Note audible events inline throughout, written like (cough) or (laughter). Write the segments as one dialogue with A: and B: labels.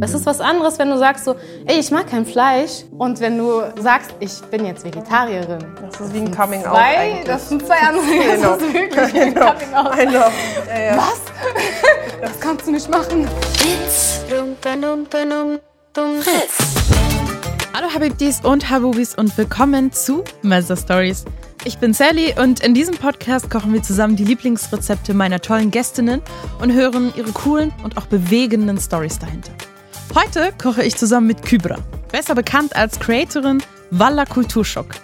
A: Es ist was anderes, wenn du sagst so, ey, ich mag kein Fleisch. Und wenn du sagst, ich bin jetzt Vegetarierin.
B: Das ist wie ein Coming Out
A: Zwei,
B: eigentlich.
A: das sind zwei andere. (laughs)
B: Genau.
A: Das ist wirklich ein (laughs)
B: Genau.
A: Coming Out.
B: I know. Ja, ja.
A: Was? (laughs) Das kannst du nicht machen.
C: Hallo Habibdis und Habubis und willkommen zu Mother Stories. Ich bin Sally und in diesem Podcast kochen wir zusammen die Lieblingsrezepte meiner tollen Gästinnen und hören ihre coolen und auch bewegenden Stories dahinter. Heute koche ich zusammen mit Kybra, besser bekannt als Creatorin Walla Kulturschock.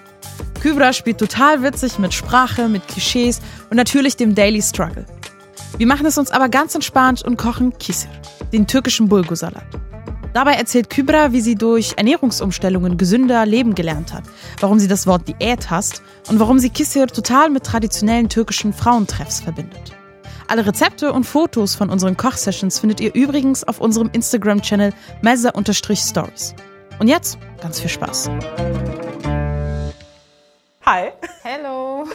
C: Kybra spielt total witzig mit Sprache, mit Klischees und natürlich dem Daily Struggle. Wir machen es uns aber ganz entspannt und kochen Kisir, den türkischen Bulgursalat. Dabei erzählt Kybra, wie sie durch Ernährungsumstellungen gesünder leben gelernt hat, warum sie das Wort Diät hasst und warum sie Kisir total mit traditionellen türkischen Frauentreffs verbindet. Alle Rezepte und Fotos von unseren Kochsessions findet ihr übrigens auf unserem Instagram-Channel mezza-stories. Und jetzt ganz viel Spaß.
B: Hi.
A: Hello.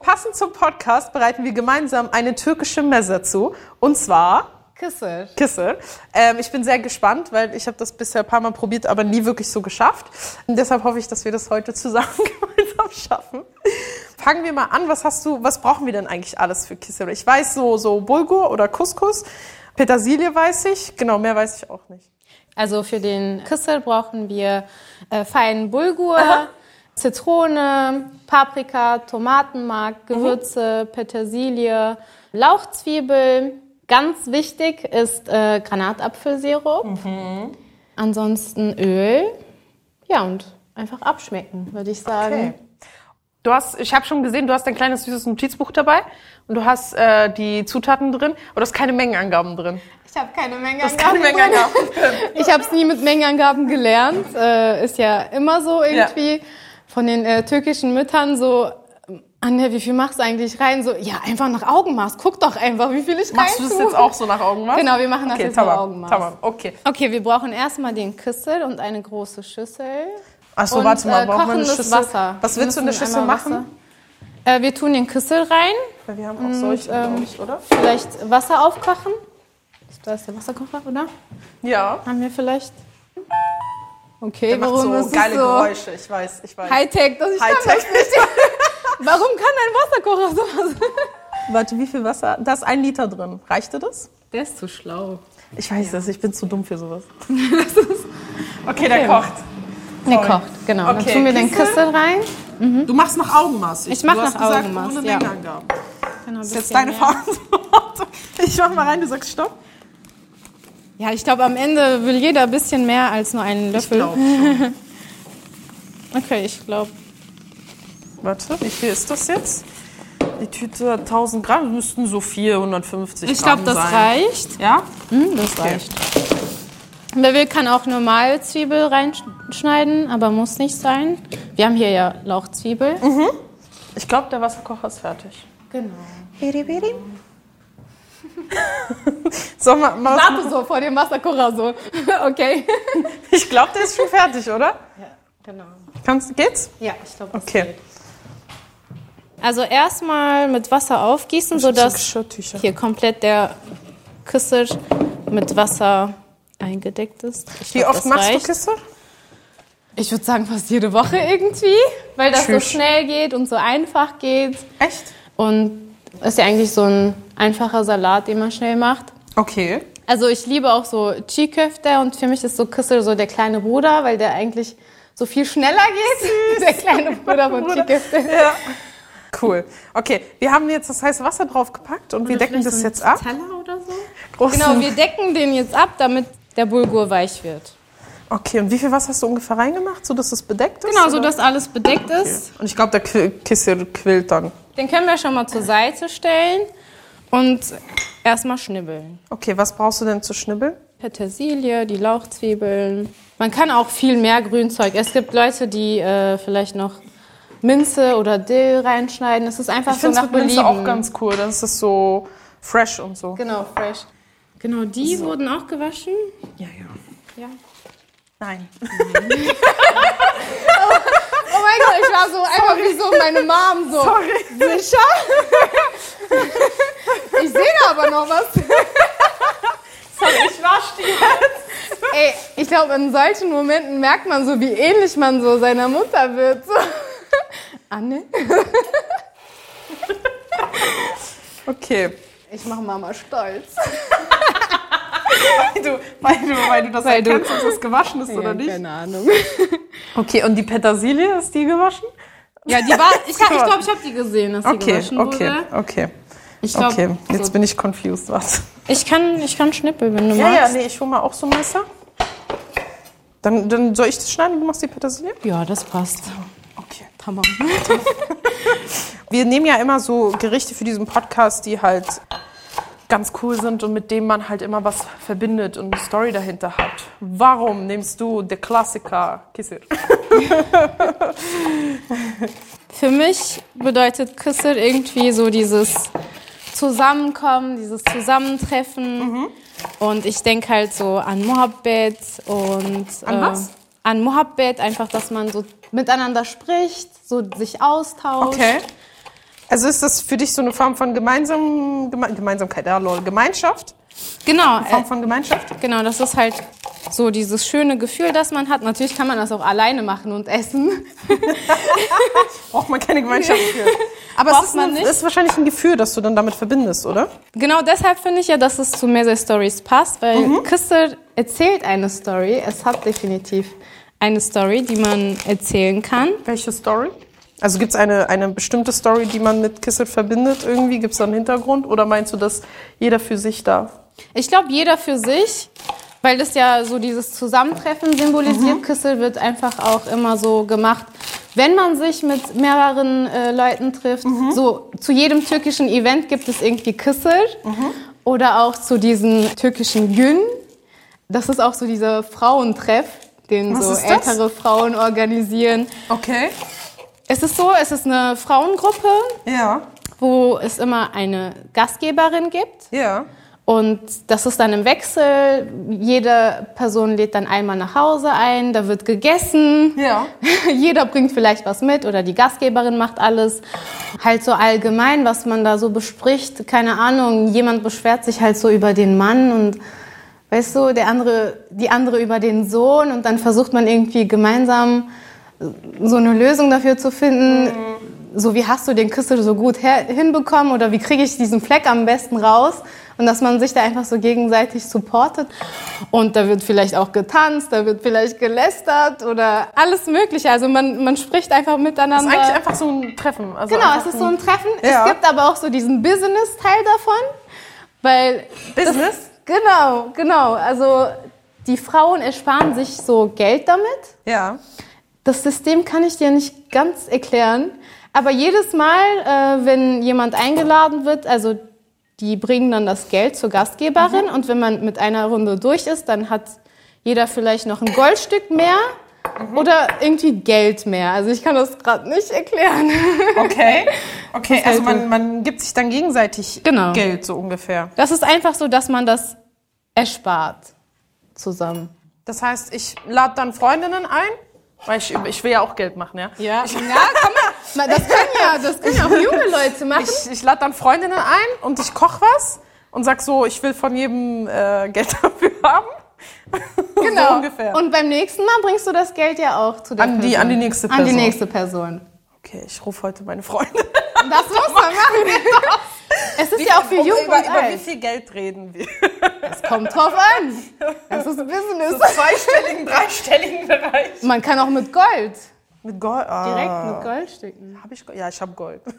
B: Passend zum Podcast bereiten wir gemeinsam eine türkische Messe zu. Und zwar
A: Küsse.
B: Kisse. Ähm, ich bin sehr gespannt, weil ich habe das bisher ein paar Mal probiert, aber nie wirklich so geschafft. Und deshalb hoffe ich, dass wir das heute zusammen (laughs) gemeinsam schaffen. Fangen wir mal an. Was hast du, was brauchen wir denn eigentlich alles für Kisse? Ich weiß so, so Bulgur oder Couscous. Petersilie weiß ich. Genau, mehr weiß ich auch nicht.
A: Also für den Küssel brauchen wir äh, feinen Bulgur, Zitrone, Paprika, Tomatenmark, Gewürze, Petersilie, Lauchzwiebel. Ganz wichtig ist äh, Granatapfelsirup. Ansonsten Öl. Ja, und einfach abschmecken, würde ich sagen.
B: Okay. Du hast, ich habe schon gesehen, du hast ein kleines süßes Notizbuch dabei und du hast äh, die Zutaten drin, aber du hast keine Mengenangaben drin.
A: Ich habe keine Mengenangaben.
B: Keine
A: drin.
B: Mengenangaben. (laughs)
A: Ich habe es nie mit Mengenangaben gelernt. Äh, ist ja immer so irgendwie von den äh, türkischen Müttern so. Anja, wie viel machst du eigentlich rein? So, ja, einfach nach Augenmaß. Guck doch einfach, wie viel ich
B: Machst du
A: rein
B: das
A: tue.
B: jetzt auch so nach Augenmaß?
A: Genau, wir machen das
B: okay,
A: jetzt nach Augenmaß.
B: Tamam, okay.
A: Okay, wir brauchen erstmal den Küssel und eine große Schüssel.
B: Achso, warte mal,
A: äh,
B: brauchen wir eine Schüssel?
A: Wasser.
B: Was
A: Wir
B: willst du in der Schüssel machen?
A: Äh, wir tun den Küssel rein,
B: Weil wir haben auch solche,
A: ähm,
B: ich, oder?
A: vielleicht Wasser aufkochen. Da ist der Wasserkocher, oder?
B: Ja.
A: Haben wir vielleicht? Okay,
B: Der macht
A: warum
B: so
A: ist es
B: geile
A: so
B: Geräusche, ich weiß, ich weiß.
A: Hightech? Das kann
B: Hightech.
A: nicht. (laughs) Warum kann ein Wasserkocher sowas? (laughs)
B: Warte, wie viel Wasser? Da ist ein Liter drin. Reicht dir das?
A: Der ist zu schlau.
B: Ich weiß das, ich bin zu dumm für sowas. (laughs) okay, der
A: Okay.
B: kocht.
A: Der
B: Sorry.
A: kocht, genau. Dann
B: Okay,
A: tun wir den.
B: Küssel
A: rein.
B: Du machst nach Augenmaß.
A: Ich mach
B: du hast
A: nach
B: gesagt,
A: Augenmaß,
B: ohne
A: ja.
B: Mengenangaben.
A: Genau,
B: Das ist jetzt deine Verantwortung. (laughs) Ich mach mal rein, du sagst Stopp.
A: Ja, ich glaube, am Ende will jeder ein bisschen mehr als nur einen
B: Ich
A: Löffel.
B: glaube.
A: Okay, ich glaube.
B: Warte, wie viel ist das jetzt? Die Tüte hat 1000 Gramm, müssten so 450
A: Ich
B: Gramm
A: glaube, das
B: sein.
A: reicht.
B: Ja?
A: Hm, das reicht. Wer will, kann auch normal Zwiebel reinschneiden, aber muss nicht sein. Wir haben hier ja Lauchzwiebel.
B: Ich glaube, der Wasserkocher ist fertig.
A: Genau. (laughs)
B: So, mal, mal
A: Warte so vor dem Wasserkocher so. (laughs) okay.
B: Ich glaube, der ist schon fertig, oder?
A: Ja, genau.
B: Kannst, geht's?
A: Ja, ich glaube, das
B: Okay.
A: geht. Also erstmal mit Wasser aufgießen,
B: So
A: sodass hier komplett der Küssel mit Wasser eingedeckt ist. Ich
B: Wie
A: glaub,
B: oft machst
A: reicht.
B: du Kiste?
A: Ich würde sagen fast jede Woche irgendwie, weil das so
B: Tschüss.
A: schnell geht und so einfach geht.
B: Echt?
A: Und ist ja eigentlich so ein einfacher Salat, den man schnell macht.
B: Okay.
A: Also ich liebe auch so Chiköfte und für mich ist so Küssel so der kleine Bruder, weil der eigentlich so viel schneller geht. (laughs) Der kleine Bruder von Chiköfte.
B: Ja. Cool. Okay, wir haben jetzt das heiße Wasser draufgepackt und wir decken das jetzt ab.
A: Teller oder so?
B: Großen-
A: Genau, wir decken den jetzt ab, damit der Bulgur weich wird.
B: Okay, und wie viel Wasser hast du ungefähr reingemacht, sodass es bedeckt ist?
A: Genau, so
B: oder?
A: dass alles bedeckt ist.
B: Und ich glaube, der Qui- Kissel quillt dann.
A: Den können wir schon mal zur Seite stellen und erstmal schnibbeln.
B: Okay, was brauchst du denn zu schnibbeln?
A: Petersilie, die Lauchzwiebeln. Man kann auch viel mehr Grünzeug. Es gibt Leute, die äh, vielleicht noch Minze oder Dill reinschneiden. Es ist einfach
B: Ich
A: so
B: finde
A: nach
B: mit Minze
A: Belieben.
B: auch ganz cool. Dann ist es so fresh und so.
A: Genau, fresh. Genau, die wurden auch gewaschen.
B: Ja, ja.
A: Ja.
B: Nein. (laughs)
A: Oh mein Gott, ich war so einfach wie so meine Mom so.
B: Sorry.
A: Sicher? (laughs) Ich sehe da aber noch was.
B: Sorry, ich
A: Ey, ich glaube, in solchen Momenten merkt man so, wie ähnlich man so seiner Mutter wird. So. (laughs) Anne? (laughs)
B: Okay.
A: Ich mache Mama stolz.
B: Weil du, weil du, weil du das
A: Weil
B: erkennst, ob das gewaschen ist oder nicht.
A: Keine Ahnung. (laughs)
B: Okay, und die Petersilie, ist die gewaschen?
A: Ja, die war, ich glaube, ich, glaub, ich habe die gesehen, dass die
B: Okay,
A: gewaschen
B: okay,
A: wurde.
B: okay.
A: Ich glaub,
B: Okay, jetzt
A: so.
B: bin ich confused, was?
A: ich, kann, ich kann schnippeln, wenn du
B: Ja, ja,
A: magst.
B: nee, ich hole mal auch so ein Messer. Dann, dann soll ich das schneiden du machst die Petersilie?
A: Ja, das passt. Hammer. (laughs)
B: Wir nehmen ja immer so Gerichte für diesen Podcast, die halt ganz cool sind und mit denen man halt immer was verbindet und eine Story dahinter hat. Warum nimmst du der Klassiker Kissel? (laughs)
A: Für mich bedeutet Küssel irgendwie so dieses Zusammenkommen, dieses Zusammentreffen. Und ich denke halt so an Mohabbat und
B: An was?
A: An Mohabbat, einfach, dass man so miteinander spricht, so sich austauscht.
B: Okay. Also ist das für dich so eine Form von gemeinsam, Geme Gemeinsamkeit, ja, lol, Gemeinschaft?
A: Genau,
B: Form
A: äh,
B: von Gemeinschaft?
A: genau, das ist halt so dieses schöne Gefühl, das man hat. Natürlich kann man das auch alleine machen und essen. (laughs)
B: Braucht man keine Gemeinschaft für. Aber
A: Braucht
B: es ist,
A: man
B: ein, ist wahrscheinlich ein Gefühl, das du dann damit verbindest, oder?
A: Genau deshalb finde ich ja, dass es zu Mesa Stories passt, weil Christel erzählt eine Story. Es hat definitiv eine Story, die man erzählen kann.
B: Welche Story? Also gibt es eine, eine bestimmte Story, die man mit Kissel verbindet irgendwie? Gibt es da einen Hintergrund? Oder meinst du, dass jeder für sich darf?
A: Ich glaube, jeder für sich, weil das ja so dieses Zusammentreffen symbolisiert. Kissel wird einfach auch immer so gemacht, wenn man sich mit mehreren äh, Leuten trifft. So zu jedem türkischen Event gibt es irgendwie Kissel oder auch zu diesen türkischen Gün. Das ist auch so dieser Frauentreff, den
B: Was
A: so ältere Frauen organisieren.
B: Okay.
A: Es ist so, es ist eine Frauengruppe,
B: Ja.
A: wo es immer eine Gastgeberin gibt.
B: Ja.
A: Und das ist dann im Wechsel. Jede Person lädt dann einmal nach Hause ein, da wird gegessen.
B: Ja. (laughs)
A: Jeder bringt vielleicht was mit oder die Gastgeberin macht alles. Halt so allgemein, was man da so bespricht. Keine Ahnung, jemand beschwert sich halt so über den Mann und weißt du, der andere, die andere über den Sohn und dann versucht man irgendwie gemeinsam so eine Lösung dafür zu finden. So wie hast du den Küssel so gut her hinbekommen oder wie kriege ich diesen Fleck am besten raus? Und dass man sich da einfach so gegenseitig supportet. Und da wird vielleicht auch getanzt, da wird vielleicht gelästert oder alles Mögliche. Also man, man spricht einfach
B: Das
A: miteinander.
B: ist eigentlich einfach so ein Treffen. Also
A: Genau, es ist so ein Treffen.
B: Ja.
A: Es gibt aber auch so diesen Business-Teil davon, weil
B: Business?
A: genau, genau. Also die Frauen ersparen sich so Geld damit.
B: Ja.
A: Das System kann ich dir nicht ganz erklären, aber jedes Mal, äh, wenn jemand eingeladen wird, also die bringen dann das Geld zur Gastgeberin und wenn man mit einer Runde durch ist, dann hat jeder vielleicht noch ein Goldstück mehr oder irgendwie Geld mehr. Also ich kann das gerade nicht erklären. (laughs)
B: Okay. Okay, also man, man gibt sich dann gegenseitig
A: Genau.
B: Geld, so ungefähr.
A: Das ist einfach so, dass man das erspart zusammen.
B: Das heißt, ich lade dann Freundinnen ein, weil ich, ich will ja auch Geld machen, ja.
A: Ja, ja komm mal. Das können ja, das können ja auch junge Leute machen.
B: Ich, ich lade dann Freundinnen ein und ich koche was und sag so, ich will von jedem äh, Geld (laughs) dafür haben.
A: Genau.
B: So ungefähr.
A: Und beim nächsten Mal bringst du das Geld ja auch zu der
B: An die-
A: Person.
B: an die nächste
A: An die
B: Person.
A: nächste Person.
B: Okay, ich rufe heute meine Freunde. (laughs)
A: Das muss man machen. Es ist ja auch für
B: Um-
A: jung
B: über,
A: und
B: über wie viel Geld reden wir?
A: Es kommt drauf an. (laughs) Das ist Business.
B: Zweistelligen, dreistelligen Bereich.
A: Man kann auch mit Gold.
B: Mit Gold? Ah.
A: Direkt mit Goldstücken.
B: Hab ich? Ja, ich habe Gold. (laughs)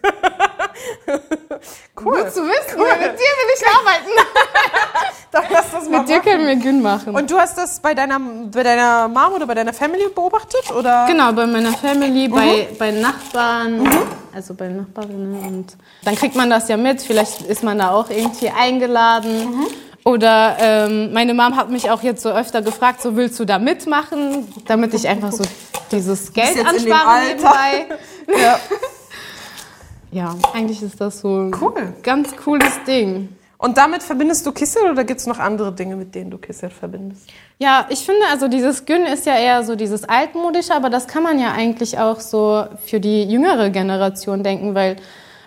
A: Gut zu wissen. Mit dir will ich arbeiten. (laughs)
B: Dann lass das mal
A: Mit dir
B: machen.
A: können wir Gün machen.
B: Und du hast das bei deiner, bei deiner Mom oder bei deiner Family beobachtet? Oder?
A: Genau, bei meiner Family, bei, bei Nachbarn, also bei Nachbarinnen. Und dann kriegt man das ja mit. Vielleicht ist man da auch irgendwie eingeladen. Oder ähm, meine Mom hat mich auch jetzt so öfter gefragt, so willst du da mitmachen, damit ich einfach so dieses Geld anspare nebenbei. (laughs)
B: Ja.
A: Ja, eigentlich ist das so ein
B: Cool.
A: ganz cooles Ding.
B: Und damit verbindest du Kissel oder gibt es noch andere Dinge, mit denen du Kissel verbindest?
A: Ja, ich finde, also dieses Gün ist ja eher so dieses altmodische, aber das kann man ja eigentlich auch so für die jüngere Generation denken, weil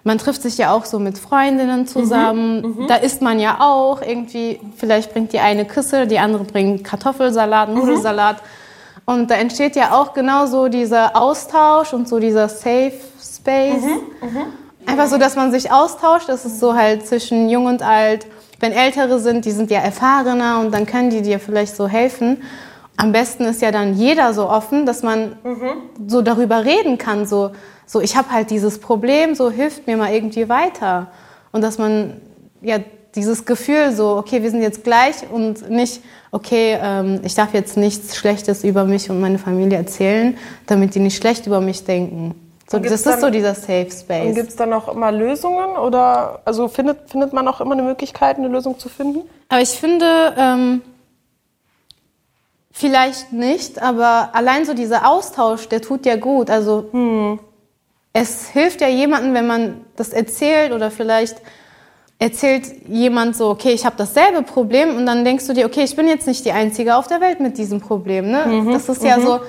A: man trifft sich ja auch so mit Freundinnen zusammen.
B: Mhm,
A: Da isst man ja auch irgendwie, vielleicht bringt die eine Küsse, die andere bringt Kartoffelsalat,
B: Mhm.
A: Nudelsalat. Und da entsteht ja auch genau so dieser Austausch und so dieser Safe Space.
B: Mhm,
A: Einfach so, dass man sich austauscht. Das ist so halt zwischen jung und alt. Wenn Ältere sind, die sind ja erfahrener und dann können die dir vielleicht so helfen. Am besten ist ja dann jeder so offen, dass man so darüber reden kann. So, so ich habe halt dieses Problem, so hilft mir mal irgendwie weiter. Und dass man ja dieses Gefühl so, okay, wir sind jetzt gleich und nicht, okay, ähm, ich darf jetzt nichts Schlechtes über mich und meine Familie erzählen, damit die nicht schlecht über mich denken. So,
B: Und
A: das
B: gibt's
A: ist
B: dann-
A: so dieser Safe
B: Und
A: Space.
B: gibt es dann auch immer Lösungen oder also findet, findet man auch immer eine Möglichkeit, eine Lösung zu finden?
A: Aber ich finde, ähm, vielleicht nicht, aber allein so dieser Austausch, der tut ja gut. Also es hilft ja jemandem, wenn man das erzählt oder vielleicht erzählt jemand so, okay, ich habe dasselbe Problem und dann denkst du dir, okay, ich bin jetzt nicht die Einzige auf der Welt mit diesem Problem. Ne? das ist ja so,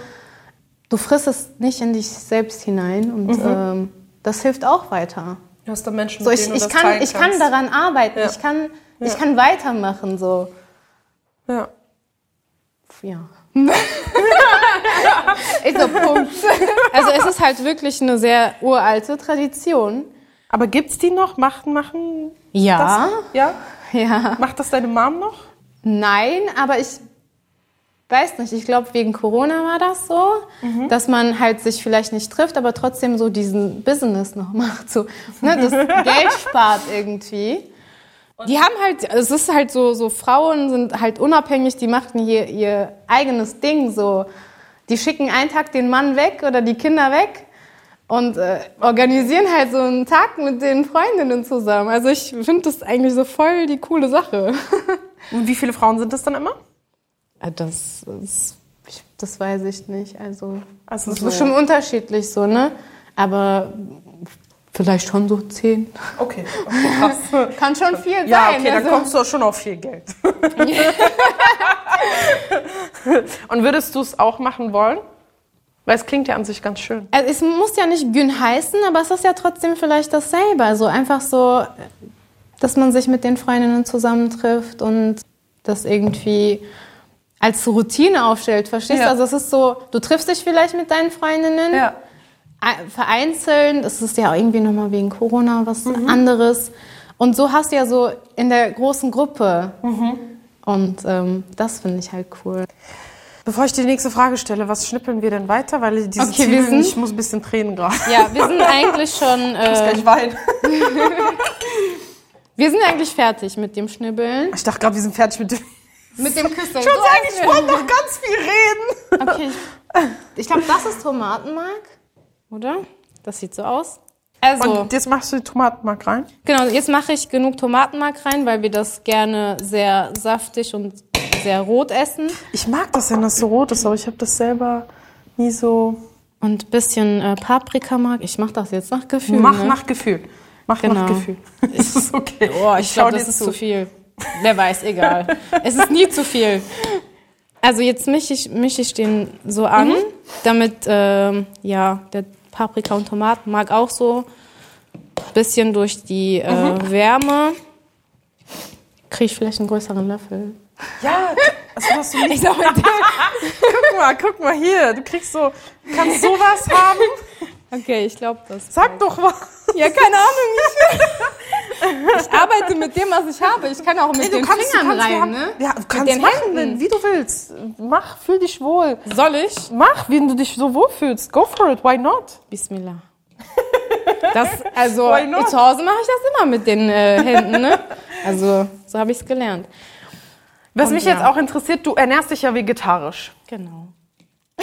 A: du frisst es nicht in dich selbst hinein und ähm, das hilft auch weiter.
B: Du hast da Menschen,
A: So, ich, ich, kann, ich kann daran arbeiten,
B: Ja.
A: ich, kann, ich
B: Ja.
A: kann weitermachen. So.
B: Ja.
A: Ja. (laughs) ist so Punkt. Also es ist halt wirklich eine sehr uralte Tradition.
B: Aber gibt's die noch? Machen, machen
A: Ja.
B: das? Ja?
A: Ja.
B: Macht das deine Mom noch?
A: Nein, aber ich weiß nicht. Ich glaube, wegen Corona war das so, dass man halt sich vielleicht nicht trifft, aber trotzdem so diesen Business noch (laughs) macht. So, ne, das Geld spart irgendwie. Die haben halt, es ist halt so, so Frauen sind halt unabhängig, die machen hier ihr eigenes Ding so. Die schicken einen Tag den Mann weg oder die Kinder weg und äh, organisieren halt so einen Tag mit den Freundinnen zusammen. Also ich finde das eigentlich so voll die coole Sache. (laughs)
B: Und wie viele Frauen sind das dann immer?
A: Ah, Das, ist, ich, das weiß ich nicht. Also,
B: Also
A: das
B: so-
A: ist bestimmt unterschiedlich so, ne? Aber vielleicht schon so zehn.
B: Okay, okay. (laughs)
A: Kann schon viel
B: Ja,
A: sein.
B: okay, dann
A: also.
B: kommst du auch schon auf viel Geld. (laughs) Und würdest du es auch machen wollen? Weil es klingt ja an sich ganz schön.
A: Also es muss ja nicht Gün heißen, aber es ist ja trotzdem vielleicht dasselbe. Also einfach so, dass man sich mit den Freundinnen zusammentrifft und das irgendwie als Routine aufstellt, verstehst du?
B: Ja.
A: Also es ist so, du triffst dich vielleicht mit deinen Freundinnen,
B: Ja.
A: Ein- vereinzelt, das ist ja irgendwie nochmal wegen Corona was
B: Mhm.
A: anderes. Und so hast du ja so in der großen Gruppe.
B: Mhm.
A: Und ähm, das finde ich halt cool.
B: Bevor ich die nächste Frage stelle, was schnippeln wir denn weiter? Weil diese
A: Okay,
B: Zwiebeln,
A: sind-
B: ich muss ein bisschen tränen gerade.
A: Ja, wir sind eigentlich schon, (laughs) äh,
B: Ich weinen. (laughs)
A: wir sind eigentlich fertig mit dem Schnibbeln.
B: Ich dachte gerade, wir sind fertig mit dem. (laughs)
A: Mit dem Küsseln.
B: Ich wollte sagen, ich wollte noch ganz viel reden.
A: Okay, ich glaube, das ist Tomatenmark, oder? Das sieht so aus. Also,
B: Und jetzt machst du die Tomatenmark rein.
A: genau, jetzt mache ich genug Tomatenmark rein, weil wir das gerne sehr saftig und sehr rot essen.
B: Ich mag das, wenn das so rot ist, aber ich habe das selber nie so.
A: Und ein bisschen äh, Paprikamark. Ich mache das jetzt nach Gefühl.
B: Mach
A: ne?
B: nach Gefühl. Mach
A: Genau.
B: nach Gefühl. (laughs) Das ist okay.
A: Oh, ich
B: schau
A: glaube, das
B: dir
A: ist
B: zu.
A: zu viel. Wer weiß, egal. (laughs) es ist nie zu viel. Also jetzt mische ich, mische ich den so an,
B: Mhm.
A: damit ähm, ja, der Paprika und Tomatenmark auch so ein bisschen durch die äh,
B: Mhm.
A: Wärme. Kriege ich vielleicht einen größeren Löffel?
B: Ja, also hast du (laughs) nicht.
A: Ich mal,
B: Guck mal, guck mal hier. Du kriegst so. Kannst sowas haben? (laughs)
A: okay, ich glaube das.
B: Sag doch was.
A: Ja, keine Ahnung. Ich, ich arbeite mit dem, was ich habe. Ich kann auch mit
B: du
A: den
B: kannst,
A: Fingern
B: kannst,
A: rein, ne?
B: Ja, du kannst
A: den
B: machen,
A: Händen.
B: wenn- wie du willst. Mach, fühl dich wohl.
A: Soll ich?
B: Mach, wie du dich so wohlfühlst. Go for it. Why not?
A: Bismillah. Das, also zu Hause mache ich das immer mit den äh, Händen, ne? Also so habe ich es gelernt.
B: Was
A: Und
B: mich
A: ja.
B: jetzt auch interessiert, du ernährst dich ja vegetarisch.
A: Genau. (laughs)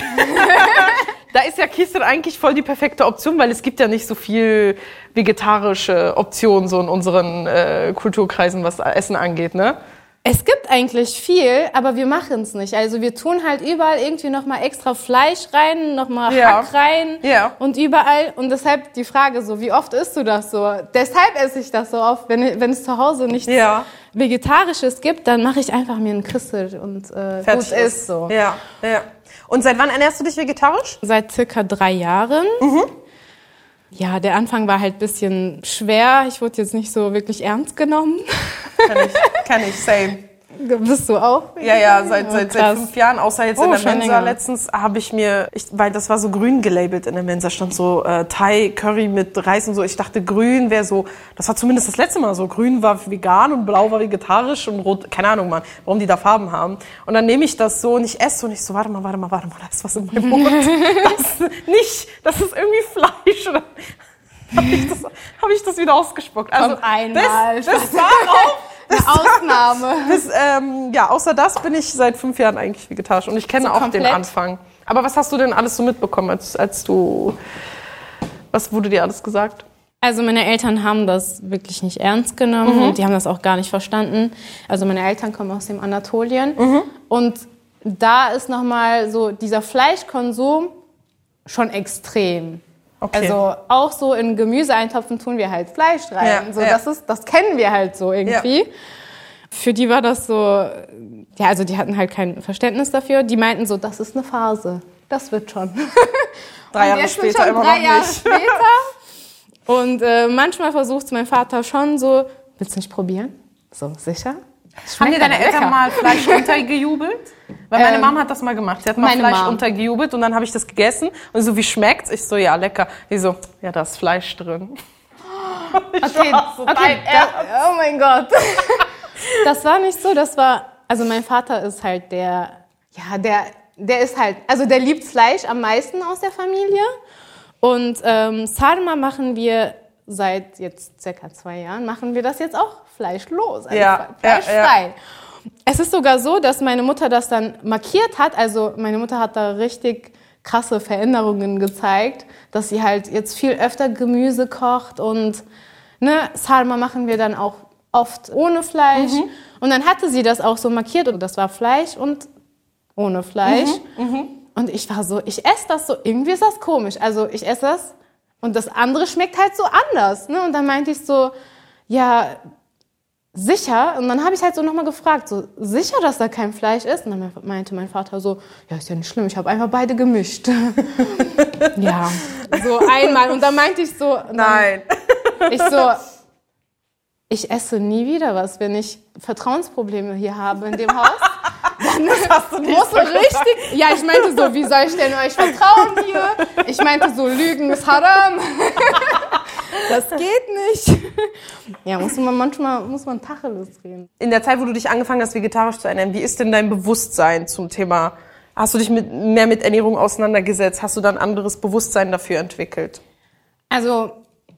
B: Da ist ja Kiesel eigentlich voll die perfekte Option, weil es gibt ja nicht so viel vegetarische Optionen so in unseren äh, Kulturkreisen, was Essen angeht, ne?
A: Es gibt eigentlich viel, aber wir machen es nicht. Also wir tun halt überall irgendwie nochmal extra Fleisch rein, nochmal
B: Ja.
A: Hack rein
B: Ja.
A: und überall. Und deshalb die Frage so, wie oft isst du das so? Deshalb esse ich das so oft. Wenn, wenn es zu Hause nichts
B: Ja.
A: Vegetarisches gibt, dann mache ich einfach mir einen Christel und äh, gut ist so.
B: Ja, ja. Und seit wann ernährst du dich vegetarisch?
A: Seit circa drei Jahren. Ja, der Anfang war halt ein bisschen schwer. Ich wurde jetzt nicht so wirklich ernst genommen.
B: Kann ich, kann ich, same.
A: Bist du auch?
B: Ja, ja, seit, seit, seit
A: Krass.
B: fünf Jahren, außer jetzt
A: Oh,
B: in der Mensa
A: länger.
B: letztens, habe ich mir, ich, weil das war so grün gelabelt in der Mensa, stand so äh, Thai Curry mit Reis und so. Ich dachte, grün wäre so, das war zumindest das letzte Mal so. Grün war vegan und blau war vegetarisch und rot, keine Ahnung, Mann, warum die da Farben haben. Und dann nehme ich das so und ich esse und ich so, warte mal, warte mal, warte mal, da ist was in meinem (laughs) Mund. Das nicht, das ist irgendwie Fleisch. Dann (laughs) habe ich, das- hab ich das wieder ausgespuckt. Also,
A: Kommt einmal.
B: Das, das darauf.
A: Eine Ausnahme. (laughs)
B: Das, ähm, ja, außer das bin ich seit fünf Jahren eigentlich vegetarisch und ich kenne
A: So
B: auch
A: komplett?
B: den Anfang. Aber was hast du denn alles so mitbekommen, als, als du, was wurde dir alles gesagt?
A: Also meine Eltern haben das wirklich nicht ernst genommen und die haben das auch gar nicht verstanden. Also meine Eltern kommen aus dem Anatolien und da ist nochmal so dieser Fleischkonsum schon extrem.
B: Okay.
A: Also auch so in Gemüseeintopfen tun wir halt Fleisch rein.
B: Ja,
A: so,
B: ja.
A: das, ist, das kennen wir halt so irgendwie. Für die war das so, ja, also die hatten halt kein Verständnis dafür. Die meinten so, das ist eine Phase. Das wird schon. (laughs)
B: Drei Jahre später
A: schon
B: immer
A: drei
B: noch
A: Jahre
B: nicht. (laughs)
A: später. Und äh, manchmal versucht mein Vater schon so, willst du nicht probieren? So, sicher?
B: Haben dir deine Eltern mal Fleisch (laughs) untergejubelt? Weil meine
A: Ähm,
B: Mama hat das mal gemacht. Sie hat mal Fleisch
A: Mom.
B: untergejubelt und dann habe ich das gegessen und so, wie schmeckt's? Ich so, ja, lecker. Die so, ja, da ist Fleisch drin. (laughs)
A: Okay,
B: war so
A: okay da, oh mein Gott. (laughs) Das war nicht so, das war, also mein Vater ist halt der, ja, der, der ist halt, also der liebt Fleisch am meisten aus der Familie. Und ähm, Sarma machen wir seit jetzt circa zwei Jahren, machen wir das jetzt auch fleischlos, also
B: Ja,
A: fleischfrei. Es ist sogar so, dass meine Mutter das dann markiert hat. Also meine Mutter hat da richtig krasse Veränderungen gezeigt, dass sie halt jetzt viel öfter Gemüse kocht und ne, Salma machen wir dann auch oft ohne Fleisch. Und dann hatte sie das auch so markiert und das war Fleisch und ohne Fleisch. Und ich war so, ich esse das so, irgendwie ist das komisch. Also ich esse das und das andere schmeckt halt so anders. Ne? Und dann meinte ich so, ja, sicher? Und dann habe ich halt so nochmal gefragt, so sicher, dass da kein Fleisch ist? Und dann meinte mein Vater so, ja, ist ja nicht schlimm, ich habe einfach beide gemischt. (laughs) ja, so einmal. Und dann meinte ich so,
B: Nein.
A: ich so, ich esse nie wieder was, wenn ich Vertrauensprobleme hier habe in dem Haus. (laughs) Dann
B: hast du nicht
A: muss
B: so
A: so richtig. Ja, ich meinte so, wie soll ich denn euch vertrauen hier? Ich meinte so, Lügen ist Haram. (laughs) Das geht nicht. Ja, muss man manchmal muss man Tacheles reden.
B: In der Zeit, wo du dich angefangen hast, vegetarisch zu ernähren, wie ist denn dein Bewusstsein zum Thema? Hast du dich mit, mehr mit Ernährung auseinandergesetzt? Hast du dann anderes Bewusstsein dafür entwickelt?
A: Also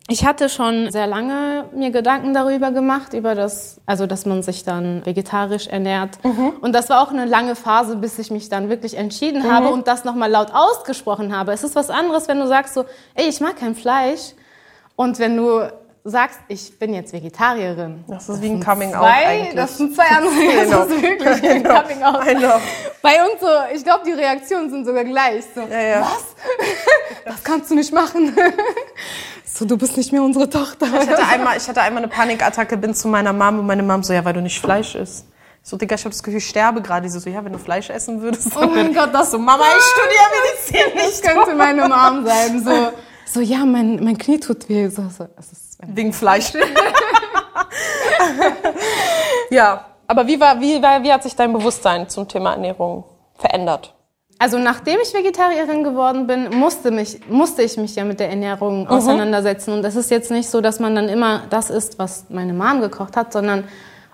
A: ich hatte schon sehr lange mir Gedanken darüber gemacht, über das, also dass man sich dann vegetarisch ernährt. Und das war auch eine lange Phase, bis ich mich dann wirklich entschieden habe und das nochmal laut ausgesprochen habe. Es ist was anderes, wenn du sagst so, ey, ich mag kein Fleisch. Und wenn du sagst, ich bin jetzt Vegetarierin.
B: Das ist wie ein Coming Out
A: Zwei,
B: eigentlich.
A: das sind zwei andere.
B: Genau. (laughs)
A: Das ist wirklich ein (laughs)
B: Genau.
A: Coming Out. Bei uns so, ich glaube, die Reaktionen sind sogar gleich. So,
B: Ja, ja.
A: was? (laughs) Das kannst du nicht machen. So, du bist nicht mehr unsere Tochter.
B: Ich hatte einmal, ich hatte einmal eine Panikattacke, bin zu meiner Mom und meine Mom so, ja, weil du nicht Fleisch isst. Ich so, Digga, ich habe das Gefühl, ich sterbe gerade. Die so, ja, wenn du Fleisch essen würdest.
A: Oh mein Gott, das
B: so, Mama, ich studiere Medizin
A: Das
B: nicht.
A: könnte meine Mom sein. So, so ja, mein, mein Knie tut weh. So, so, es ist
B: Wegen Fleisch. (laughs) ja, aber wie, war, wie, war, wie hat sich dein Bewusstsein zum Thema Ernährung verändert?
A: Also nachdem ich Vegetarierin geworden bin, musste, mich, musste ich mich ja mit der Ernährung auseinandersetzen. Und es ist jetzt nicht so, dass man dann immer das isst, was meine Mom gekocht hat, sondern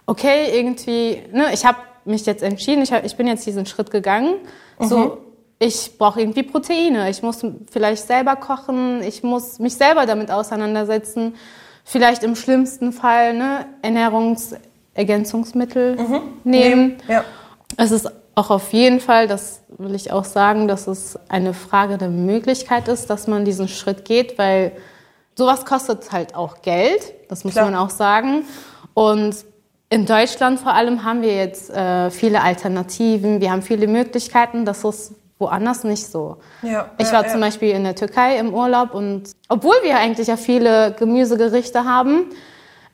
A: okay, irgendwie, ne, ich habe mich jetzt entschieden, ich, hab, ich bin jetzt diesen Schritt gegangen. So, ich brauche irgendwie Proteine. Ich muss vielleicht selber kochen, ich muss mich selber damit auseinandersetzen. Vielleicht im schlimmsten Fall ne, Ernährungsergänzungsmittel nehmen.
B: Ja.
A: Es ist auch auf jeden Fall, das will ich auch sagen, dass es eine Frage der Möglichkeit ist, dass man diesen Schritt geht, weil sowas kostet halt auch Geld, das muss
B: Klar.
A: man auch sagen. Und in Deutschland vor allem haben wir jetzt äh, viele Alternativen, wir haben viele Möglichkeiten, das ist woanders nicht so.
B: Ja,
A: ich war
B: ja.
A: zum Beispiel in der Türkei im Urlaub und obwohl wir eigentlich ja viele Gemüsegerichte haben,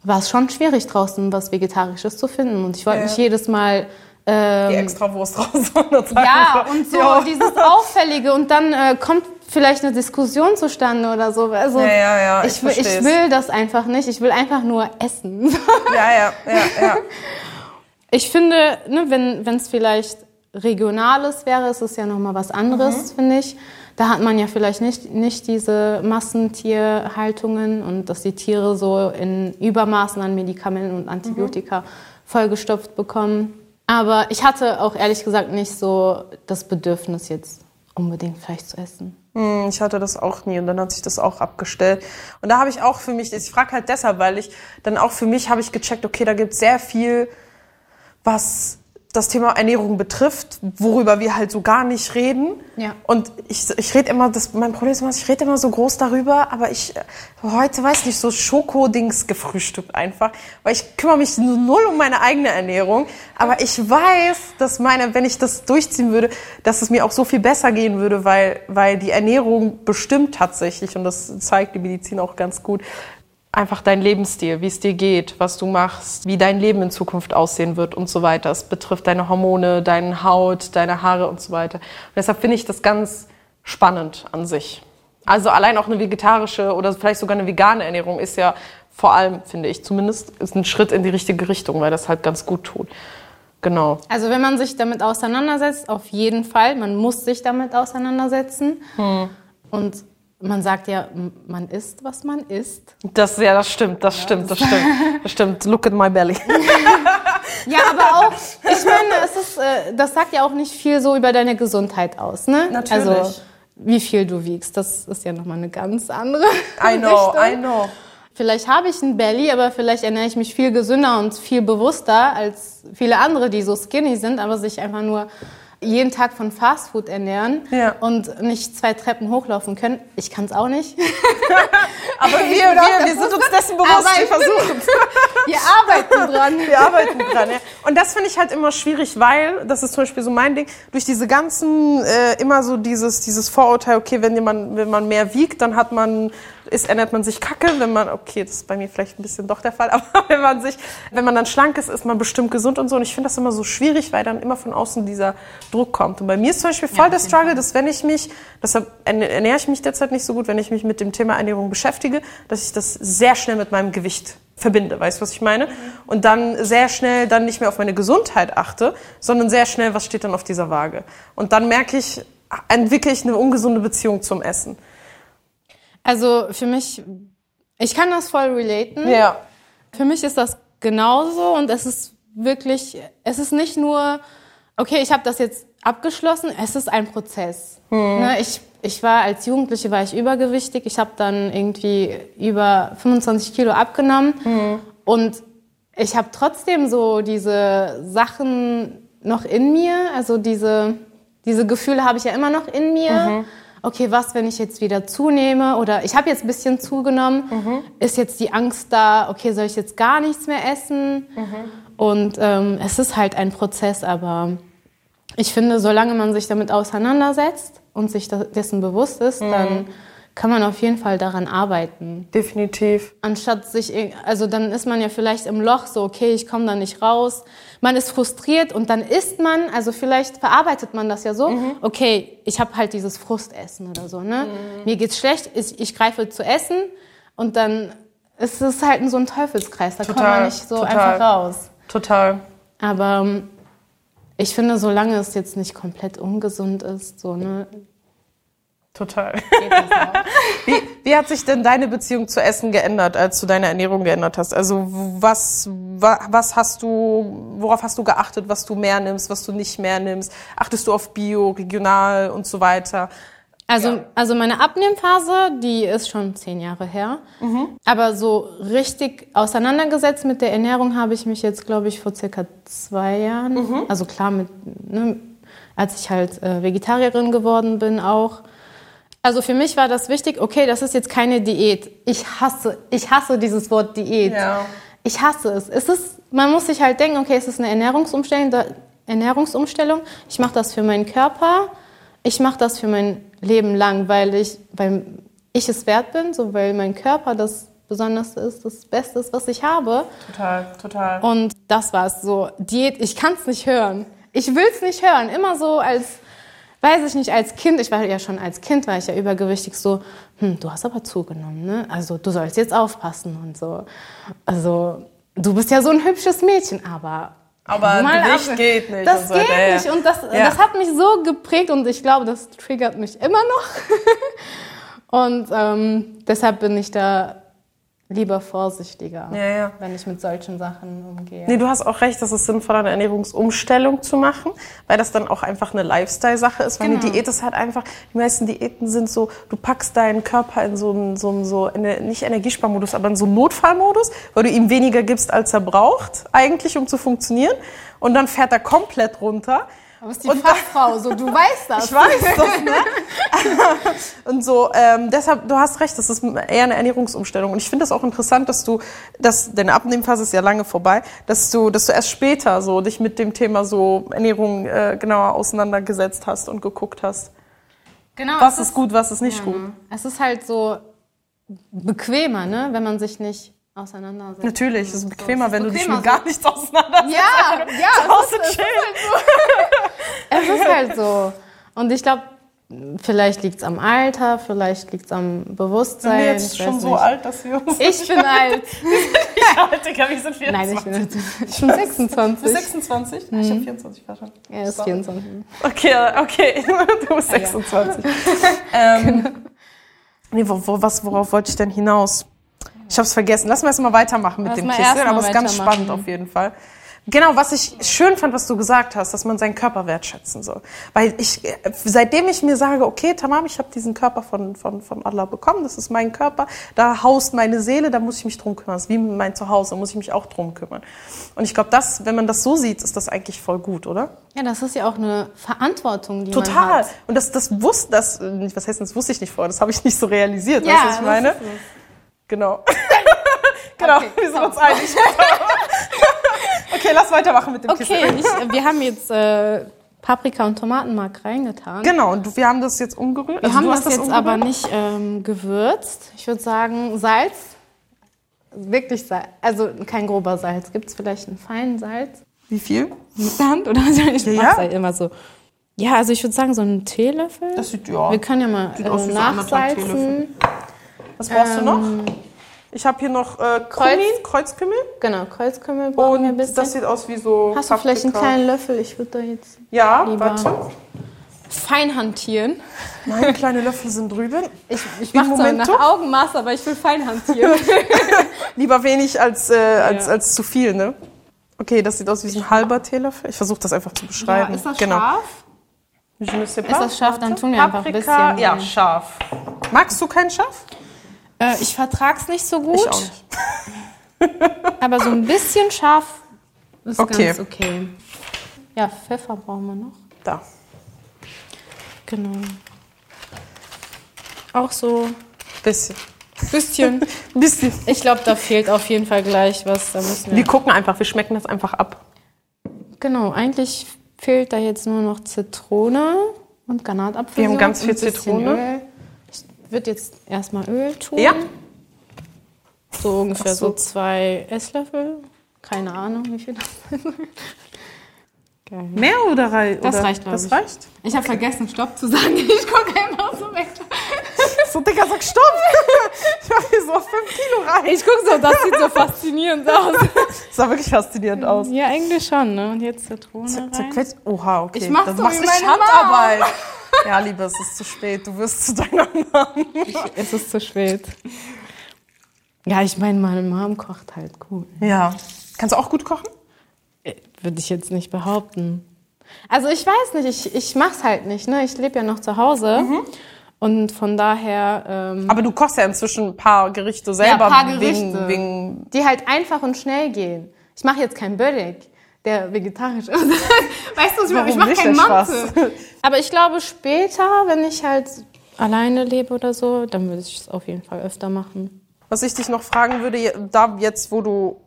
A: war es schon schwierig draußen was Vegetarisches zu finden. Und ich wollte
B: Ja.
A: nicht jedes Mal
B: Die extra Wurst (laughs) raus.
A: ja, und so
B: Ja.
A: dieses Auffällige und dann äh, kommt vielleicht eine Diskussion zustande oder so. Also
B: Ja, ja, ja, ich
A: ich, will, ich will das einfach nicht. Ich will einfach nur essen.
B: Ja, ja, ja, ja. (laughs)
A: Ich finde, ne, wenn es vielleicht regionales wäre, ist es ja nochmal was anderes, finde ich. Da hat man ja vielleicht nicht, nicht diese Massentierhaltungen und dass die Tiere so in Übermaßen an Medikamenten und Antibiotika vollgestopft bekommen. Aber ich hatte auch ehrlich gesagt nicht so das Bedürfnis, jetzt unbedingt Fleisch zu essen.
B: Hm, Ich hatte das auch nie und dann hat sich das auch abgestellt. Und da habe ich auch für mich, ich frage halt deshalb, weil ich dann auch für mich habe ich gecheckt, okay, da gibt es sehr viel, was das Thema Ernährung betrifft, worüber wir halt so gar nicht reden.
A: Ja.
B: Und ich, ich rede immer, das, mein Problem ist immer, ich rede immer so groß darüber, aber ich heute weiß nicht, so Schokodings gefrühstückt einfach, weil ich kümmere mich nur null um meine eigene Ernährung. Aber ich weiß, dass meine, wenn ich das durchziehen würde, dass es mir auch so viel besser gehen würde, weil, weil die Ernährung bestimmt tatsächlich, und das zeigt die Medizin auch ganz gut, einfach dein Lebensstil, wie es dir geht, was du machst, wie dein Leben in Zukunft aussehen wird und so weiter. Es betrifft deine Hormone, deine Haut, deine Haare und so weiter. Und deshalb finde ich das ganz spannend an sich. Also allein auch eine vegetarische oder vielleicht sogar eine vegane Ernährung ist ja vor allem, finde ich zumindest, ist ein Schritt in die richtige Richtung, weil das halt ganz gut tut. Genau.
A: Also wenn man sich damit auseinandersetzt, auf jeden Fall, man muss sich damit auseinandersetzen. Und man sagt ja, man isst, was man isst.
B: Das, ja, das stimmt, das stimmt, das stimmt. Das stimmt. Look at my belly. (laughs)
A: Ja, aber auch, ich meine, es ist, äh, das sagt ja auch nicht viel so über deine Gesundheit aus, ne?
B: Natürlich.
A: Also, wie viel du wiegst, das ist ja nochmal eine ganz andere
B: I know,
A: Richtung.
B: I know.
A: Vielleicht habe ich ein Belly, aber vielleicht ernähre ich mich viel gesünder und viel bewusster als viele andere, die so skinny sind, aber sich einfach nur jeden Tag von Fastfood ernähren
B: Ja.
A: und nicht zwei Treppen hochlaufen können. Ich kann es auch nicht. (laughs)
B: Aber (laughs) wir, wir, wir sind uns dessen bewusst, wir versuchen (laughs)
A: Wir arbeiten dran.
B: Wir arbeiten dran, ja. Und das finde ich halt immer schwierig, weil, das ist zum Beispiel so mein Ding, durch diese ganzen, äh, immer so dieses, dieses Vorurteil, okay, wenn man, wenn man mehr wiegt, dann hat man, ist, ernährt man sich kacke, wenn man, okay, das ist bei mir vielleicht ein bisschen doch der Fall, (laughs) aber wenn man sich, wenn man dann schlank ist, ist man bestimmt gesund und so. Und ich finde das immer so schwierig, weil dann immer von außen dieser Druck kommt. Und bei mir ist zum Beispiel voll der Struggle, dass wenn ich mich, deshalb ernähre ich mich derzeit nicht so gut, wenn ich mich mit dem Thema Ernährung beschäftige, dass ich das sehr schnell mit meinem Gewicht verbinde, weißt du, was ich meine? Und dann sehr schnell dann nicht mehr auf meine Gesundheit achte, sondern sehr schnell, was steht dann auf dieser Waage. Und dann merke ich, entwickle ich eine ungesunde Beziehung zum Essen.
A: Also für mich, ich kann das voll relaten.
B: Ja.
A: Für mich ist das genauso und es ist wirklich, es ist nicht nur, okay, ich habe das jetzt abgeschlossen, es ist ein Prozess. Ne, ich, ich war als Jugendliche war ich übergewichtig, ich habe dann irgendwie über 25 Kilo abgenommen und ich habe trotzdem so diese Sachen noch in mir, also diese, diese Gefühle habe ich ja immer noch in mir. Okay, was, wenn ich jetzt wieder zunehme oder ich habe jetzt ein bisschen zugenommen, ist jetzt die Angst da, okay, soll ich jetzt gar nichts mehr essen? Und ähm, es ist halt ein Prozess, aber ich finde, solange man sich damit auseinandersetzt und sich dessen bewusst ist, dann kann man auf jeden Fall daran arbeiten.
B: Definitiv.
A: Anstatt sich, also dann ist man ja vielleicht im Loch, so, okay, ich komme da nicht raus. Man ist frustriert und dann isst man, also vielleicht verarbeitet man das ja so, okay, ich habe halt dieses Frustessen oder so, ne? Mir geht's schlecht, ich, ich greife zu essen und dann ist es halt so ein Teufelskreis, da kommt man
B: Total,
A: nicht so
B: total.
A: einfach raus.
B: Total.
A: Aber ähm, ich finde, solange es jetzt nicht komplett ungesund ist, so, ne,
B: Total. (laughs) Wie, wie hat sich denn deine Beziehung zu Essen geändert, als du deine Ernährung geändert hast? Also was, wa- was hast du, worauf hast du geachtet, was du mehr nimmst, was du nicht mehr nimmst? Achtest du auf Bio, regional und so weiter?
A: Also, also meine Abnehmphase, die ist schon zehn Jahre her. Aber so richtig auseinandergesetzt mit der Ernährung habe ich mich jetzt, glaube ich, vor circa zwei Jahren. Also klar, mit, ne, als ich halt äh, Vegetarierin geworden bin auch. Also für mich war das wichtig, okay, das ist jetzt keine Diät. Ich hasse, ich hasse dieses Wort Diät.
B: Ja.
A: Ich hasse es. Es ist, man muss sich halt denken, okay, es ist eine Ernährungsumstellung. Ernährungsumstellung. Ich mache das für meinen Körper. Ich mache das für mein Leben lang, weil ich, weil ich es wert bin, so weil mein Körper das Besonderste ist, das Beste ist, was ich habe.
B: Total, total.
A: Und das war's so. Diät, ich kann es nicht hören. Ich will es nicht hören. Immer so als weiß ich nicht, als Kind, ich war ja schon als Kind, war ich ja übergewichtig, so, hm, du hast aber zugenommen, ne? Also du sollst jetzt aufpassen und so. Also du bist ja so ein hübsches Mädchen, aber
B: aber
A: mal
B: Gewicht
A: ab-
B: geht nicht.
A: Das geht
B: weiter. Ja,
A: nicht und das,
B: Ja.
A: das hat mich so geprägt und ich glaube, das triggert mich immer noch. (laughs) und ähm, deshalb bin ich da lieber vorsichtiger,
B: Ja, ja.
A: wenn ich mit solchen Sachen umgehe.
B: Nee, du hast auch recht, dass es sinnvoll eine Ernährungsumstellung zu machen, weil das dann auch einfach eine Lifestyle-Sache ist. Weil eine
A: Genau.
B: Diät ist halt einfach, die meisten Diäten sind so, du packst deinen Körper in so einen, so einen, so eine, nicht Energiesparmodus, aber in so einen Notfallmodus, weil du ihm weniger gibst, als er braucht, eigentlich, um zu funktionieren. Und dann fährt er komplett runter.
A: Du bist die
B: Und-
A: Fachfrau, so du weißt das.
B: Ich weiß das, (laughs) ne? und so, ähm, deshalb, du hast recht, das ist eher eine Ernährungsumstellung. Und ich finde das auch interessant, dass du, dass, deine Abnehmphase ist ja lange vorbei, dass du, dass du erst später so dich mit dem Thema so Ernährung äh, genauer auseinandergesetzt hast und geguckt hast.
A: Genau,
B: Was
A: es
B: ist gut, was ist nicht
A: ja,
B: gut.
A: Es ist halt so bequemer, ne, wenn man sich nicht auseinandersetzt.
B: Natürlich, es ist bequemer,
A: ist
B: wenn du dich
A: bequemer
B: mit gar nichts auseinandersetzt.
A: Ja, ja,
B: Zu Hause
A: es ist,
B: chillen. (laughs)
A: es ist halt so. Und ich glaube, vielleicht liegt's am Alter, vielleicht liegt's am Bewusstsein.
B: Sind wir jetzt
A: ich
B: schon
A: weiß
B: so
A: nicht.
B: alt, dass wir uns
A: Ich bin (laughs) alt. (laughs)
B: alt, Digga, wir sind 24.
A: Nein, ich bin, alt. ich bin 26.
B: Du bist 26? Ich habe 24 verstanden.
A: Er ist
B: Sorry.
A: 24.
B: Okay, okay, du bist 26. ähm, nee, wo, wo, was, worauf wollte ich denn hinaus? Ich habe es vergessen. Lass mal erst mal weitermachen mit
A: Lass
B: dem Kissen, aber es ist ganz spannend auf jeden Fall. Genau, was ich schön fand, was du gesagt hast, dass man seinen Körper wertschätzen soll. Weil ich, äh, seitdem ich mir sage, okay, Tamam, ich habe diesen Körper von, von, von Allah bekommen, das ist mein Körper, da haust meine Seele, da muss ich mich drum kümmern. Das ist wie mein Zuhause, da muss ich mich auch drum kümmern. Und ich glaube, das, wenn man das so sieht, ist das eigentlich voll gut, oder?
A: Ja, das ist ja auch eine Verantwortung, die man
B: Total.
A: hat.
B: Und das, das wusste, das, äh, was heißt, das wusste ich nicht vorher, das habe ich nicht so realisiert,
A: Ja,
B: weißt du, was ich
A: das
B: meine?
A: ist es.
B: Genau. (laughs) genau,
A: Okay,
B: wir sind uns einig. (laughs) okay, lass weitermachen mit dem
A: Okay,
B: Kissen.
A: ich, wir haben jetzt äh, Paprika und Tomatenmark reingetan.
B: Genau, und wir haben das jetzt umgerührt.
A: Wir
B: Also
A: haben das,
B: hast
A: jetzt
B: umgerührt?
A: aber nicht ähm, gewürzt. Ich würde sagen Salz. Wirklich Salz. Also kein grober Salz. Gibt es vielleicht einen feinen Salz?
B: Wie viel?
A: Mit der Hand? Oder ich
B: Ja,
A: mach's
B: ja.
A: halt immer so. Ja, also ich würde sagen so einen Teelöffel.
B: Das sieht, ja.
A: Wir können ja mal äh, nachsalzen.
B: Was brauchst du noch? Ich habe hier noch äh,
A: Kreuz-
B: Kumin, Kreuzkümmel.
A: Genau, Kreuzkümmel brauchen wir ein
B: Und
A: bisschen.
B: das sieht aus wie so
A: Hast du vielleicht einen
B: Paprika.
A: kleinen Löffel? Ich würde da jetzt
B: Ja,
A: Lieber.
B: warte.
A: fein hantieren.
B: Nein, kleine Löffel sind drüben.
A: Ich, ich mache zwar nach Augenmaß, aber ich will fein hantieren. (laughs) (laughs)
B: Lieber wenig als, äh, als,
A: Ja.
B: als zu viel, ne? Okay, das sieht aus wie so ein halber Teelöffel. Ich versuche das einfach zu beschreiben. genau.
A: scharf?
B: Je ne sais
A: Ist das scharf? Dann tun wir einfach ein
B: Paprika,
A: bisschen.
B: Ja, scharf. Magst du kein scharf?
A: Äh, ich vertrag's nicht so gut.
B: Ich auch nicht. (laughs)
A: Aber so ein bisschen scharf ist
B: Okay.
A: ganz okay. Ja, Pfeffer brauchen wir noch.
B: Da.
A: Genau. Auch so
B: Bisschen.
A: ein bisschen. (laughs)
B: Bisschen.
A: Ich glaube, da fehlt auf jeden Fall gleich was. Da müssen wir
B: Wir gucken einfach, wir schmecken das einfach ab.
A: genau, eigentlich fehlt da jetzt nur noch Zitrone und Granatapfel.
B: Wir haben ganz viel Zitrone.
A: Öl. Ich würde jetzt erstmal Öl tun.
B: Ja.
A: So ungefähr
B: so.
A: so. zwei Esslöffel. Keine Ahnung, wie viel das sind. Geil.
B: Mehr oder rei
A: Das reicht, glaub
B: Das
A: ich.
B: reicht?
A: Ich habe vergessen, Stopp zu sagen. (laughs) Ich gucke einfach so weg.
B: So, Digga, sag stopp! ich mach hier so 5 Kilo rein.
A: Ich gucke so, das sieht so faszinierend aus.
B: Das (laughs) sah wirklich faszinierend aus.
A: Ja, eigentlich schon, ne? Und jetzt Zitrone rein.
B: Oha, okay.
A: Ich mach
B: das
A: so
B: machst
A: wie meine
B: Handarbeit. Ja, Liebe, es ist zu spät. Du wirst zu deiner Mom.
A: Es ist zu spät. Ja, ich meine, meine Mom kocht halt gut.
B: Ja. Kannst du auch gut kochen?
A: Äh, Würde ich jetzt nicht behaupten. Also ich weiß nicht, ich, ich mach's halt nicht, ne? Ich lebe ja noch zu Hause.
B: Mhm.
A: Und von daher, ähm,
B: Aber du kochst ja inzwischen ein paar Gerichte selber.
A: ja, paar
B: Wegen,
A: Gerichte,
B: wegen,
A: die halt einfach und schnell gehen. Ich mache jetzt kein Börek, der vegetarisch ist. (laughs) weißt du, ich, ich mache
B: nicht,
A: kein
B: der
A: Mantel.
B: Spaß? (laughs)
A: Aber ich glaube, später, wenn ich halt alleine lebe oder so, dann würde ich es auf jeden Fall öfter machen.
B: Was ich dich noch fragen würde, da jetzt, wo du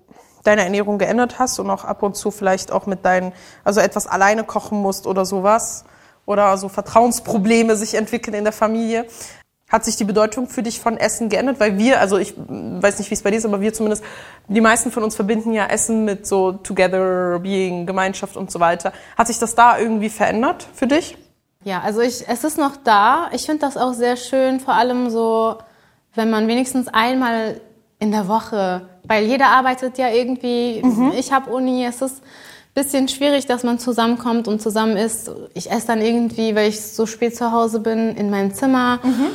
B: deine Ernährung geändert hast und auch ab und zu vielleicht auch mit deinen, also etwas alleine kochen musst oder sowas, oder so Vertrauensprobleme sich entwickeln in der Familie, hat sich die Bedeutung für dich von Essen geändert? Weil wir, also ich weiß nicht, wie es bei dir ist, aber wir zumindest, die meisten von uns verbinden ja Essen mit so Together, Being, Gemeinschaft und so weiter. Hat sich das da irgendwie verändert für dich?
A: Ja, also ich, es ist noch da. Ich finde das auch sehr schön, vor allem so, wenn man wenigstens einmal in der Woche, weil jeder arbeitet ja irgendwie. Mhm. Ich habe Uni, es ist ein bisschen schwierig, dass man zusammenkommt und zusammen isst. Ich esse dann irgendwie, weil ich so spät zu Hause bin, in meinem Zimmer. Mhm.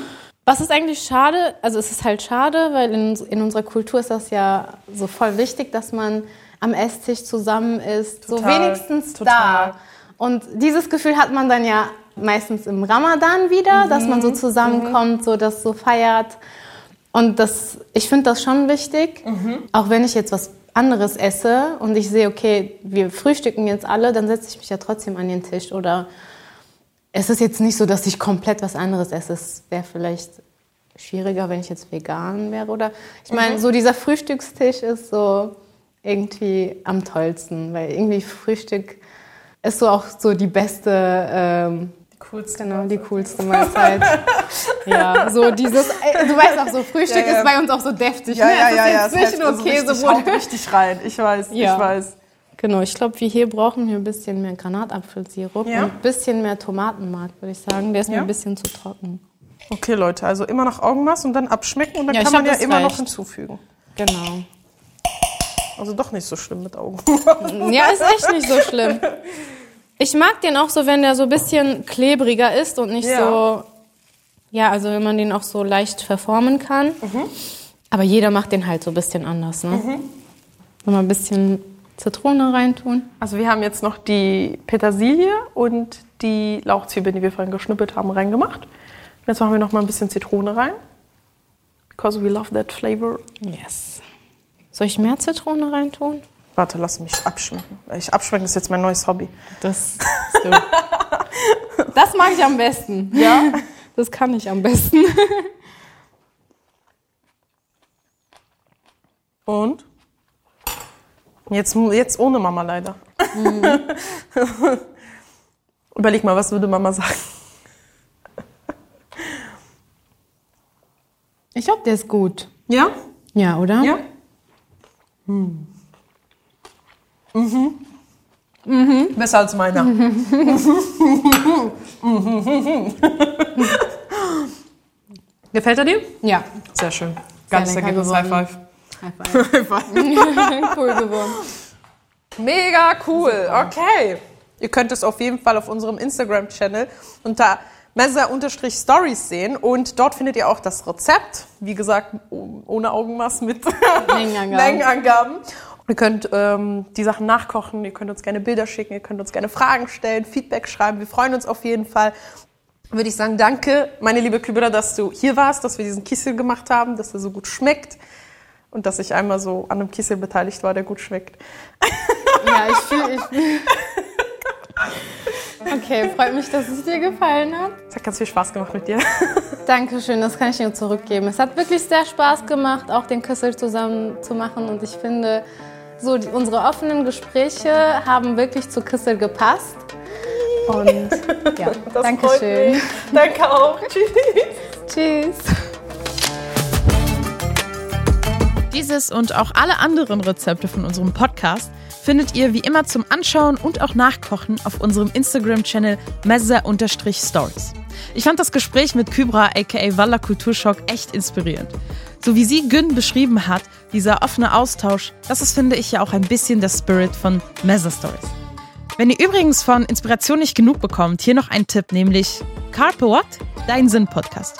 A: Was ist eigentlich schade? Also es ist halt schade, weil in, in unserer Kultur ist das ja so voll wichtig, dass man am Esstisch zusammen ist. Total, so wenigstens total. da. Und dieses Gefühl hat man dann ja meistens im Ramadan wieder, mhm. dass man so zusammenkommt, mhm. so das so feiert. Und das, ich finde das schon wichtig, mhm. auch wenn ich jetzt was anderes esse und ich sehe, okay, wir frühstücken jetzt alle, dann setze ich mich ja trotzdem an den Tisch. Oder es ist jetzt nicht so, dass ich komplett was anderes esse. Es wäre vielleicht schwieriger, wenn ich jetzt vegan wäre. Oder ich meine, mhm. so dieser Frühstückstisch ist so irgendwie am tollsten, weil irgendwie Frühstück ist so auch so die beste ähm,
B: coolste
A: genau, die coolste Mahlzeit. (laughs) ja, so dieses, äh, du weißt auch so, Frühstück ja, ja. ist bei uns auch so deftig.
B: Ja,
A: ne?
B: ja, ja, ja.
A: Zwischen
B: und Käse so richtig, richtig rein. Ich weiß, ja. ich weiß.
A: Genau, ich glaube, wir hier brauchen wir ein bisschen mehr Granatapfelsirup ja. und ein bisschen mehr Tomatenmark, würde ich sagen. Der ist mir ein bisschen zu trocken.
B: Okay, Leute, also immer noch Augenmaß und dann abschmecken und dann kann man ja immer reicht. noch hinzufügen.
A: Genau.
B: Also doch nicht so schlimm mit Augen. (laughs)
A: ja, ist echt nicht so schlimm. Ich mag den auch so, wenn der so ein bisschen klebriger ist und nicht ja. so. Ja, also wenn man den auch so leicht verformen kann. Mhm. Aber jeder macht den halt so ein bisschen anders, ne? Mhm. Wenn ein bisschen Zitrone reintun.
B: Also wir haben jetzt noch die Petersilie und die Lauchzwiebeln, die wir vorhin geschnippelt haben, reingemacht. Jetzt machen wir noch mal ein bisschen Zitrone rein. Because we love that flavor.
A: Yes. Soll ich mehr Zitrone reintun?
B: Warte, lass mich abschmecken. Ich abschmecken ist jetzt mein neues Hobby.
A: Das, (laughs) das mag ich am besten.
B: Ja?
A: Das kann ich am besten.
B: Und? Jetzt, jetzt ohne Mama leider. Mhm. (laughs) Überleg mal, was würde Mama sagen?
A: Ich glaube, der ist gut.
B: Ja?
A: Ja, oder?
B: Ja. Hm. Mhm.
A: Mhm.
B: Besser als meiner. (laughs) (laughs) Gefällt er dir?
A: Ja.
B: Sehr schön. Ganz Ergebnis. High Five.
A: High (laughs) Five. cool geworden.
B: Mega cool. Okay. Ihr könnt es auf jeden Fall auf unserem Instagram-Channel unter Messer-Stories sehen und dort findet ihr auch das Rezept. Wie gesagt, ohne Augenmaß mit (laughs)
A: Mengenangaben.
B: Mengenangaben. Ihr könnt ähm, die Sachen nachkochen, ihr könnt uns gerne Bilder schicken, ihr könnt uns gerne Fragen stellen, Feedback schreiben. Wir freuen uns auf jeden Fall. Würde ich sagen, danke, meine liebe Kübra, dass du hier warst, dass wir diesen Kissel gemacht haben, dass er so gut schmeckt und dass ich einmal so an einem Kissel beteiligt war, der gut schmeckt.
A: Ja, ich fühle. Ich fühl. Okay, freut mich, dass es dir gefallen hat.
B: Es hat ganz viel Spaß gemacht mit dir.
A: Dankeschön, das kann ich dir zurückgeben. Es hat wirklich sehr Spaß gemacht, auch den Küssel zusammen zu machen und ich finde, so, die, unsere offenen Gespräche haben wirklich zu Kissel gepasst. Und (laughs) ja, danke schön.
B: Danke auch. (laughs) Tschüss.
A: Tschüss.
C: Dieses und auch alle anderen Rezepte von unserem Podcast findet ihr wie immer zum Anschauen und auch Nachkochen auf unserem Instagram-Channel messer-stories. Ich fand das Gespräch mit Kybra aka Walla Kulturschock echt inspirierend. So wie sie Gün beschrieben hat, dieser offene Austausch, das ist, finde ich, ja auch ein bisschen der Spirit von Messer Stories. Wenn ihr übrigens von Inspiration nicht genug bekommt, hier noch ein Tipp, nämlich Carpe What? Dein Sinn-Podcast.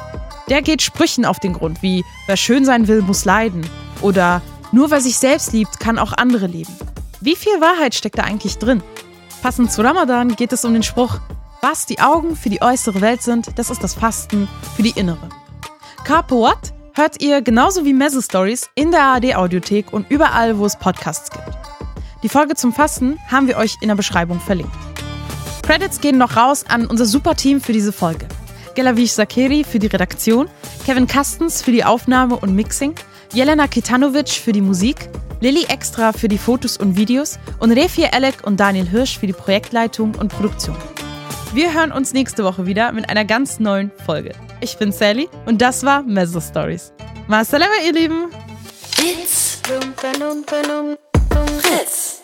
C: Der geht Sprüchen auf den Grund, wie wer schön sein will, muss leiden. Oder nur wer sich selbst liebt, kann auch andere lieben. Wie viel Wahrheit steckt da eigentlich drin? Passend zu Ramadan geht es um den Spruch, was die Augen für die äußere Welt sind, das ist das Fasten für die innere. Carpe What? hört ihr genauso wie Messe Stories in der ARD Audiothek und überall, wo es Podcasts gibt. Die Folge zum Fasten haben wir euch in der Beschreibung verlinkt. Credits gehen noch raus an unser super Team für diese Folge. Gelavish Sakeri für die Redaktion, Kevin Kastens für die Aufnahme und Mixing, Jelena Kitanovic für die Musik, Lilly Extra für die Fotos und Videos und Refie Elek und Daniel Hirsch für die Projektleitung und Produktion. Wir hören uns nächste Woche wieder mit einer ganz neuen Folge. Ich bin Sally und das war Mezzo Stories. Masalama, ihr Lieben. It's Fritz.